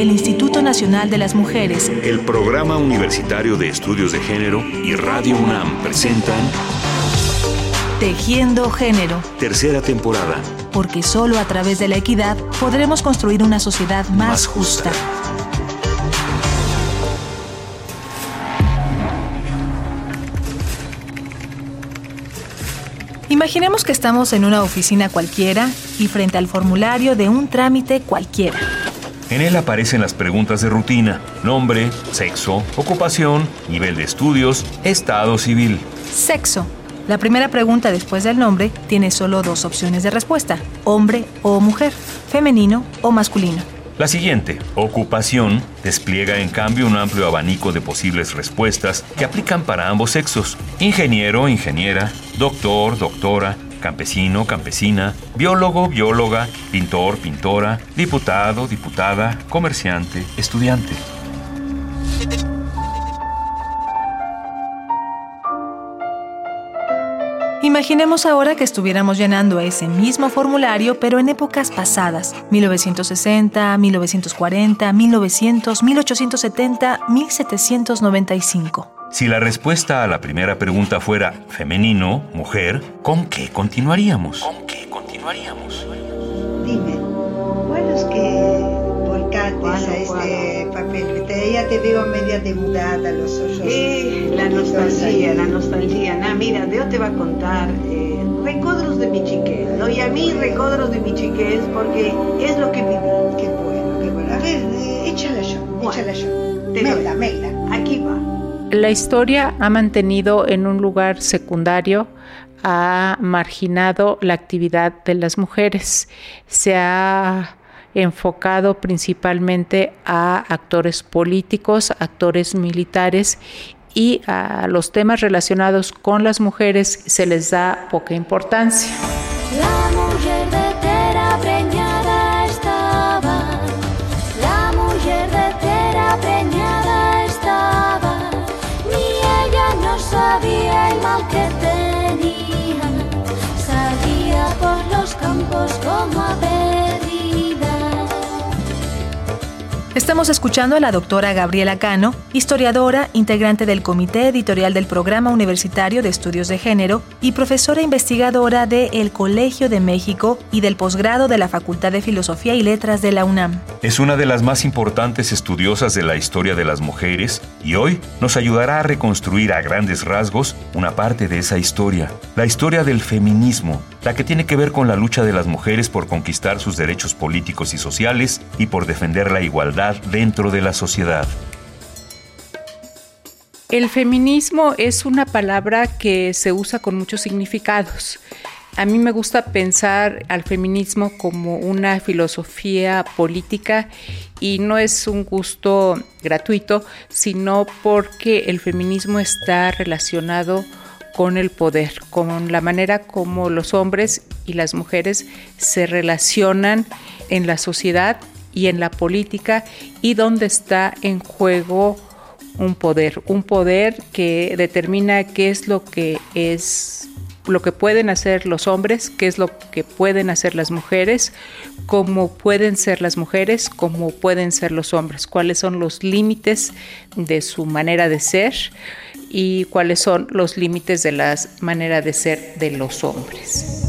el Instituto Nacional de las Mujeres, el Programa Universitario de Estudios de Género y Radio UNAM presentan Tejiendo Género. Tercera temporada. Porque solo a través de la equidad podremos construir una sociedad más, justa. Imaginemos que estamos en una oficina cualquiera y frente al formulario de un trámite cualquiera. En él aparecen las preguntas de rutina, nombre, sexo, ocupación, nivel de estudios, estado civil. Sexo. La primera pregunta después del nombre tiene solo dos opciones de respuesta, hombre o mujer, femenino o masculino. La siguiente, ocupación, despliega en cambio un amplio abanico de posibles respuestas que aplican para ambos sexos. Ingeniero, ingeniera, doctor, doctora, campesino, campesina, biólogo, bióloga, pintor, pintora, diputado, diputada, comerciante, estudiante. Imaginemos ahora que estuviéramos llenando ese mismo formulario, pero en épocas pasadas, 1960, 1940, 1900, 1870, 1795. Si la respuesta a la primera pregunta fuera femenino, mujer, ¿con qué continuaríamos? ¿Con qué continuaríamos? Dime, bueno, es que volcates a este papel. Ya te veo media demudada, los ojos. Eh, la nostalgia, la nostalgia. Nah, mira, Dios te va a contar eh, recodros de mi chiquez, ¿no? Y a mí recodros de mi chiquez porque es lo que viví. Qué bueno, qué bueno. A ver, eh, échala yo, échala yo. Meila, Meila. La historia ha mantenido en un lugar secundario ha marginado la actividad de las mujeres. Se ha enfocado principalmente a actores políticos, actores militares y a los temas relacionados con las mujeres se les da poca importancia. Estamos escuchando a la doctora Gabriela Cano, historiadora, integrante del Comité Editorial del Programa Universitario de Estudios de Género y profesora investigadora de El Colegio de México y del posgrado de la Facultad de Filosofía y Letras de la UNAM. Es una de las más importantes estudiosas de la historia de las mujeres y hoy nos ayudará a reconstruir a grandes rasgos una parte de esa historia, la historia del feminismo, la que tiene que ver con la lucha de las mujeres por conquistar sus derechos políticos y sociales y por defender la igualdad dentro de la sociedad. El feminismo es una palabra que se usa con muchos significados. A mí me gusta pensar al feminismo como una filosofía política y no es un gusto gratuito, sino porque el feminismo está relacionado el poder, con la manera como los hombres y las mujeres se relacionan en la sociedad y en la política y donde está en juego un poder, un poder que determina qué es lo que es lo que pueden hacer los hombres, qué es lo que pueden hacer las mujeres, cómo pueden ser las mujeres, cómo pueden ser los hombres, cuáles son los límites de su manera de ser y cuáles son los límites de la manera de ser de los hombres.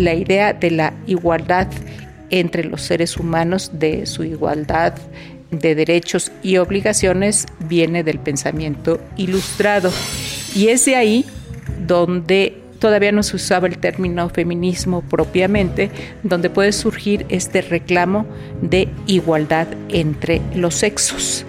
la idea de la igualdad entre los seres humanos, de su igualdad de derechos y obligaciones, viene del pensamiento ilustrado. Y es de ahí donde todavía no se usaba el término feminismo propiamente, donde puede surgir este reclamo de igualdad entre los sexos.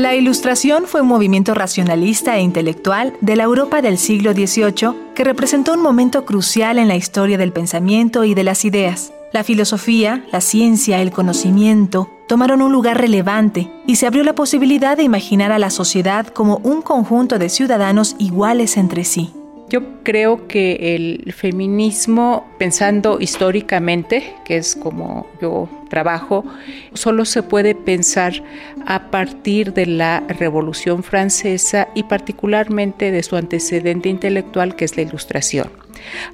La Ilustración fue un movimiento racionalista e intelectual de la Europa del siglo XVIII que representó un momento crucial en la historia del pensamiento y de las ideas. La filosofía, la ciencia, el conocimiento tomaron un lugar relevante y se abrió la posibilidad de imaginar a la sociedad como un conjunto de ciudadanos iguales entre sí. Yo creo que el feminismo, pensando históricamente, que es como yo trabajo, solo se puede pensar a partir de la Revolución Francesa y particularmente de su antecedente intelectual, que es la Ilustración.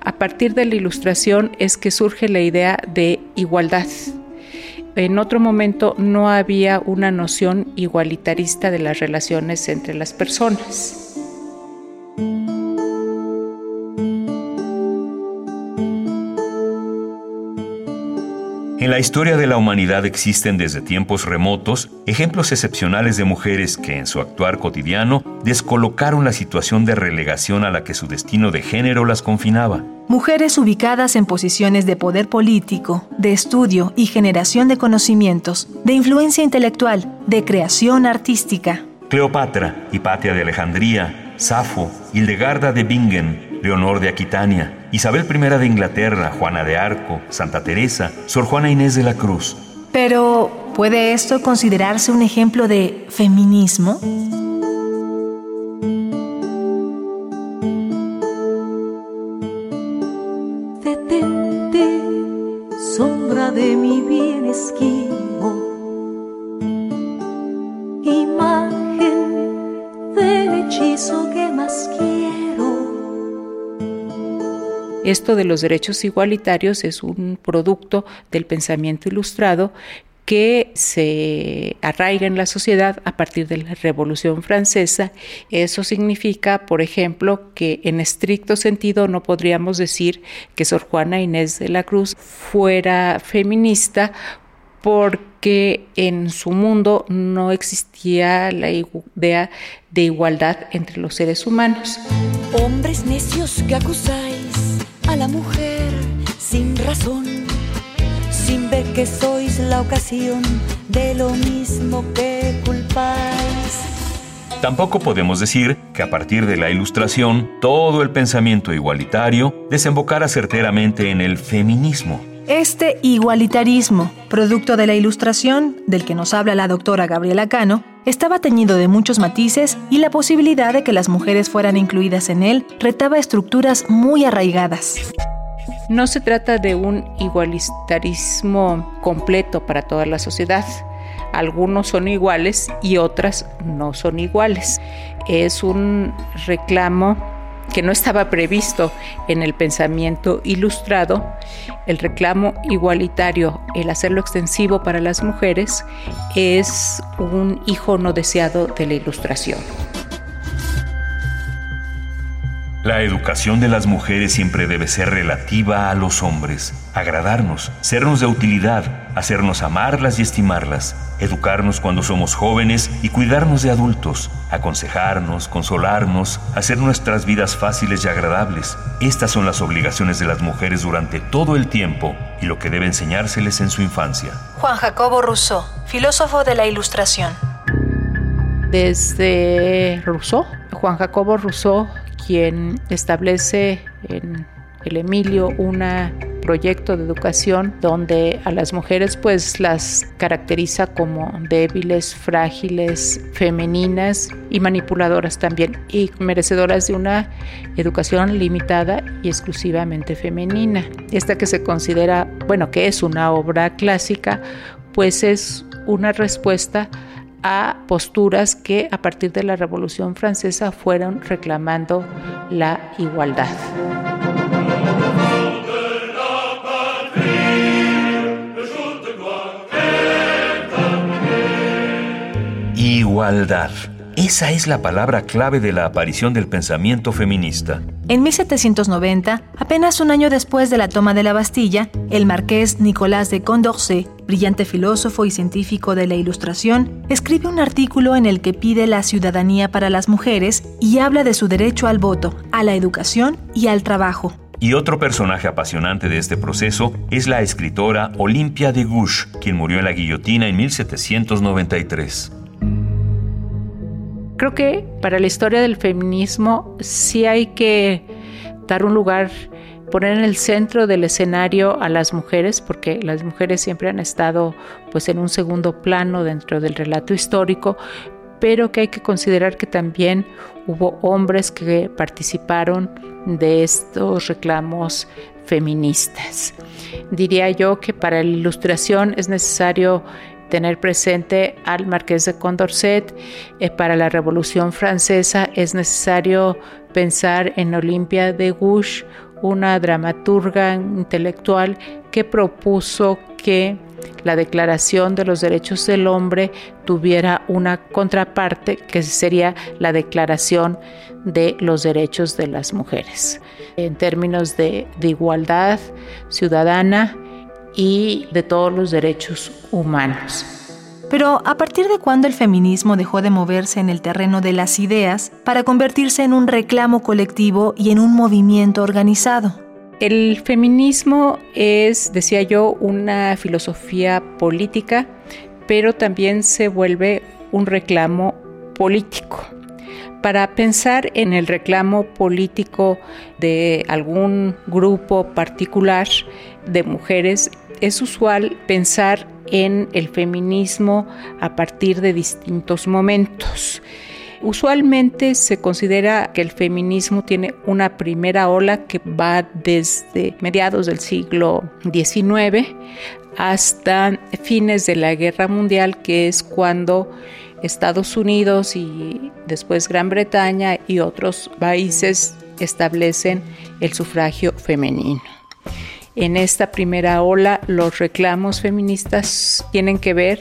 A partir de la Ilustración es que surge la idea de igualdad. En otro momento no había una noción igualitarista de las relaciones entre las personas. En la historia de la humanidad existen desde tiempos remotos ejemplos excepcionales de mujeres que en su actuar cotidiano descolocaron la situación de relegación a la que su destino de género las confinaba. Mujeres ubicadas en posiciones de poder político, de estudio y generación de conocimientos, de influencia intelectual, de creación artística. Cleopatra, Hipatia de Alejandría, Safo, Hildegarda de Bingen, Leonor de Aquitania, Isabel I de Inglaterra, Juana de Arco, Santa Teresa, Sor Juana Inés de la Cruz. Pero, ¿puede esto considerarse un ejemplo de feminismo? De los derechos igualitarios es un producto del pensamiento ilustrado que se arraiga en la sociedad a partir de la Revolución Francesa. Eso significa, por ejemplo, que en estricto sentido no podríamos decir que Sor Juana Inés de la Cruz fuera feminista porque en su mundo no existía la idea de igualdad entre los seres humanos. Hombres necios que acusáis a la mujer sin razón, sin ver que sois la ocasión de lo mismo que culpáis. Tampoco podemos decir que a partir de la Ilustración todo el pensamiento igualitario desembocara certeramente en el feminismo. Este igualitarismo, producto de la ilustración, del que nos habla la doctora Gabriela Cano, estaba teñido de muchos matices y la posibilidad de que las mujeres fueran incluidas en él retaba estructuras muy arraigadas. No se trata de un igualitarismo completo para toda la sociedad. Algunos son iguales y otras no son iguales. Es un reclamo que no estaba previsto en el pensamiento ilustrado, el reclamo igualitario, el hacerlo extensivo para las mujeres, es un hijo no deseado de la ilustración. La educación de las mujeres siempre debe ser relativa a los hombres, agradarnos, sernos de utilidad, hacernos amarlas y estimarlas, educarnos cuando somos jóvenes y cuidarnos de adultos, aconsejarnos, consolarnos, hacer nuestras vidas fáciles y agradables. Estas son las obligaciones de las mujeres durante todo el tiempo y lo que debe enseñárseles en su infancia. Juan Jacobo Rousseau, filósofo de la Ilustración. Desde Rousseau, Juan Jacobo Rousseau quien establece en el Emilio un proyecto de educación donde a las mujeres pues las caracteriza como débiles, frágiles, femeninas y manipuladoras también y merecedoras de una educación limitada y exclusivamente femenina. Esta que se considera, bueno, que es una obra clásica, pues es una respuesta posturas que a partir de la Revolución Francesa fueron reclamando la igualdad. Igualdad. Esa es la palabra clave de la aparición del pensamiento feminista. En 1790, apenas un año después de la toma de la Bastilla, el marqués Nicolás de Condorcet, brillante filósofo y científico de la Ilustración, escribe un artículo en el que pide la ciudadanía para las mujeres y habla de su derecho al voto, a la educación y al trabajo. Y otro personaje apasionante de este proceso es la escritora Olympia de Gouges, quien murió en la guillotina en 1793. Creo que para la historia del feminismo sí hay que dar un lugar, poner en el centro del escenario a las mujeres, porque las mujeres siempre han estado pues en un segundo plano dentro del relato histórico, pero que hay que considerar que también hubo hombres que participaron de estos reclamos feministas. Diría yo que para la ilustración es necesario tener presente al marqués de Condorcet. Eh, para la Revolución Francesa es necesario pensar en Olimpia de Gouges, una dramaturga intelectual que propuso que la Declaración de los Derechos del Hombre tuviera una contraparte que sería la Declaración de los Derechos de las Mujeres, en términos de, de igualdad ciudadana y de todos los derechos humanos. Pero ¿a partir de cuándo el feminismo dejó de moverse en el terreno de las ideas para convertirse en un reclamo colectivo y en un movimiento organizado? El feminismo es, decía yo, una filosofía política, pero también se vuelve un reclamo político. Para pensar en el reclamo político de algún grupo particular de mujeres, es usual pensar en el feminismo a partir de distintos momentos. Usualmente se considera que el feminismo tiene una primera ola que va desde mediados del siglo XIX hasta fines de la Guerra Mundial, que es cuando Estados Unidos y después Gran Bretaña y otros países establecen el sufragio femenino. En esta primera ola los reclamos feministas tienen que ver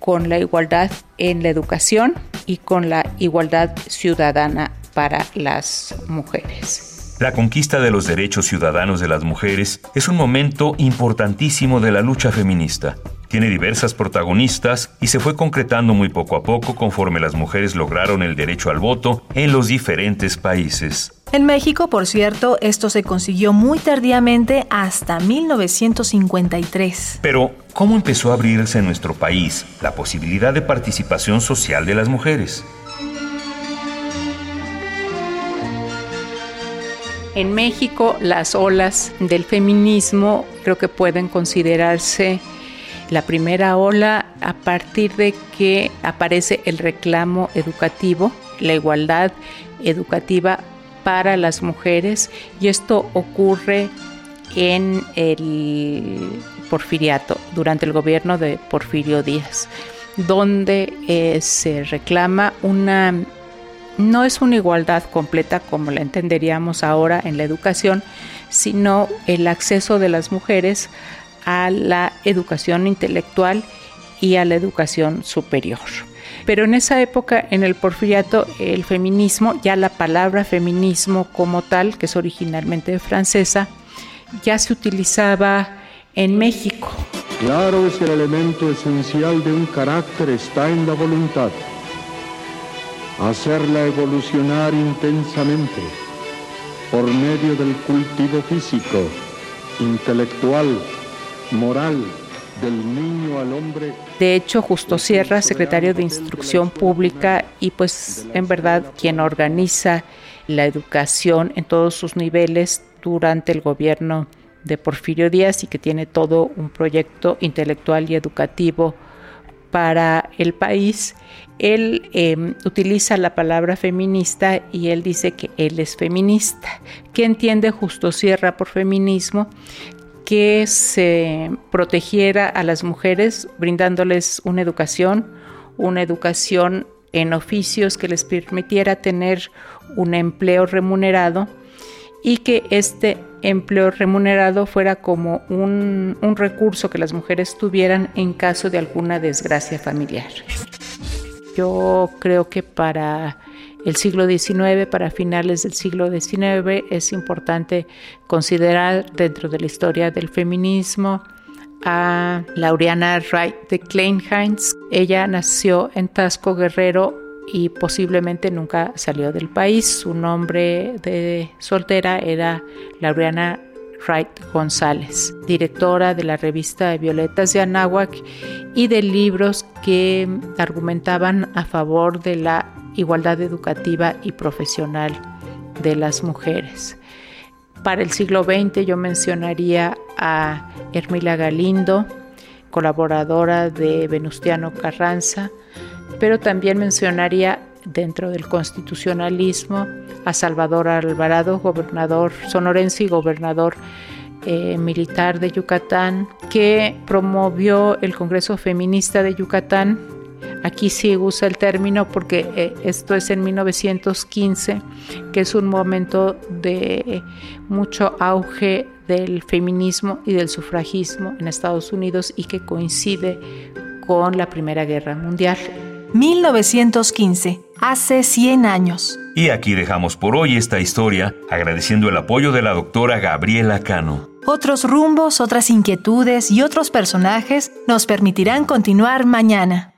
con la igualdad en la educación y con la igualdad ciudadana para las mujeres. La conquista de los derechos ciudadanos de las mujeres es un momento importantísimo de la lucha feminista. Tiene diversas protagonistas y se fue concretando muy poco a poco conforme las mujeres lograron el derecho al voto en los diferentes países. En México, por cierto, esto se consiguió muy tardíamente hasta 1953. Pero, ¿cómo empezó a abrirse en nuestro país la posibilidad de participación social de las mujeres? En México, las olas del feminismo creo que pueden considerarse la primera ola a partir de que aparece el reclamo educativo, la igualdad educativa para las mujeres y esto ocurre en el porfiriato, durante el gobierno de Porfirio Díaz, donde eh, se reclama una, no es una igualdad completa como la entenderíamos ahora en la educación, sino el acceso de las mujeres a la educación intelectual y a la educación superior. Pero en esa época, en el porfiriato, el feminismo, ya la palabra feminismo como tal, que es originalmente francesa, ya se utilizaba en México. Claro es el elemento esencial de un carácter está en la voluntad. Hacerla evolucionar intensamente por medio del cultivo físico, intelectual, moral, del niño al hombre. De hecho, Justo Sierra, secretario de Instrucción Pública y pues en verdad quien organiza la educación en todos sus niveles durante el gobierno de Porfirio Díaz y que tiene todo un proyecto intelectual y educativo para el país. Él em, utiliza la palabra feminista y él dice que él es feminista. ¿Qué entiende Justo Sierra por feminismo? Que se protegiera a las mujeres brindándoles una educación, una educación en oficios que les permitiera tener un empleo remunerado y que este empleo remunerado fuera como un, un, recurso que las mujeres tuvieran en caso de alguna desgracia familiar. Yo creo que para el siglo XIX para finales del siglo XIX. Es importante considerar dentro de la historia del feminismo a Laureana Wright de Kleinheinz. Ella nació en Tasco Guerrero y posiblemente nunca salió del país. Su nombre de soltera era Laureana Wright González, directora de la revista Violetas de Anáhuac y de libros que argumentaban a favor de la igualdad educativa y profesional de las mujeres. Para el siglo XX yo mencionaría a Hermila Galindo, colaboradora de Venustiano Carranza, pero también mencionaría dentro del constitucionalismo a Salvador Alvarado, gobernador sonorense y gobernador eh, militar de Yucatán, que promovió el Congreso Feminista de Yucatán. Aquí sí usa el término porque eh, esto es en 1915, que es un momento de mucho auge del feminismo y del sufragismo en Estados Unidos y que coincide con la Primera Guerra Mundial. 1915, hace 100 años. Y aquí dejamos por hoy esta historia, agradeciendo el apoyo de la doctora Gabriela Cano. Otros rumbos, otras inquietudes y otros personajes nos permitirán continuar mañana.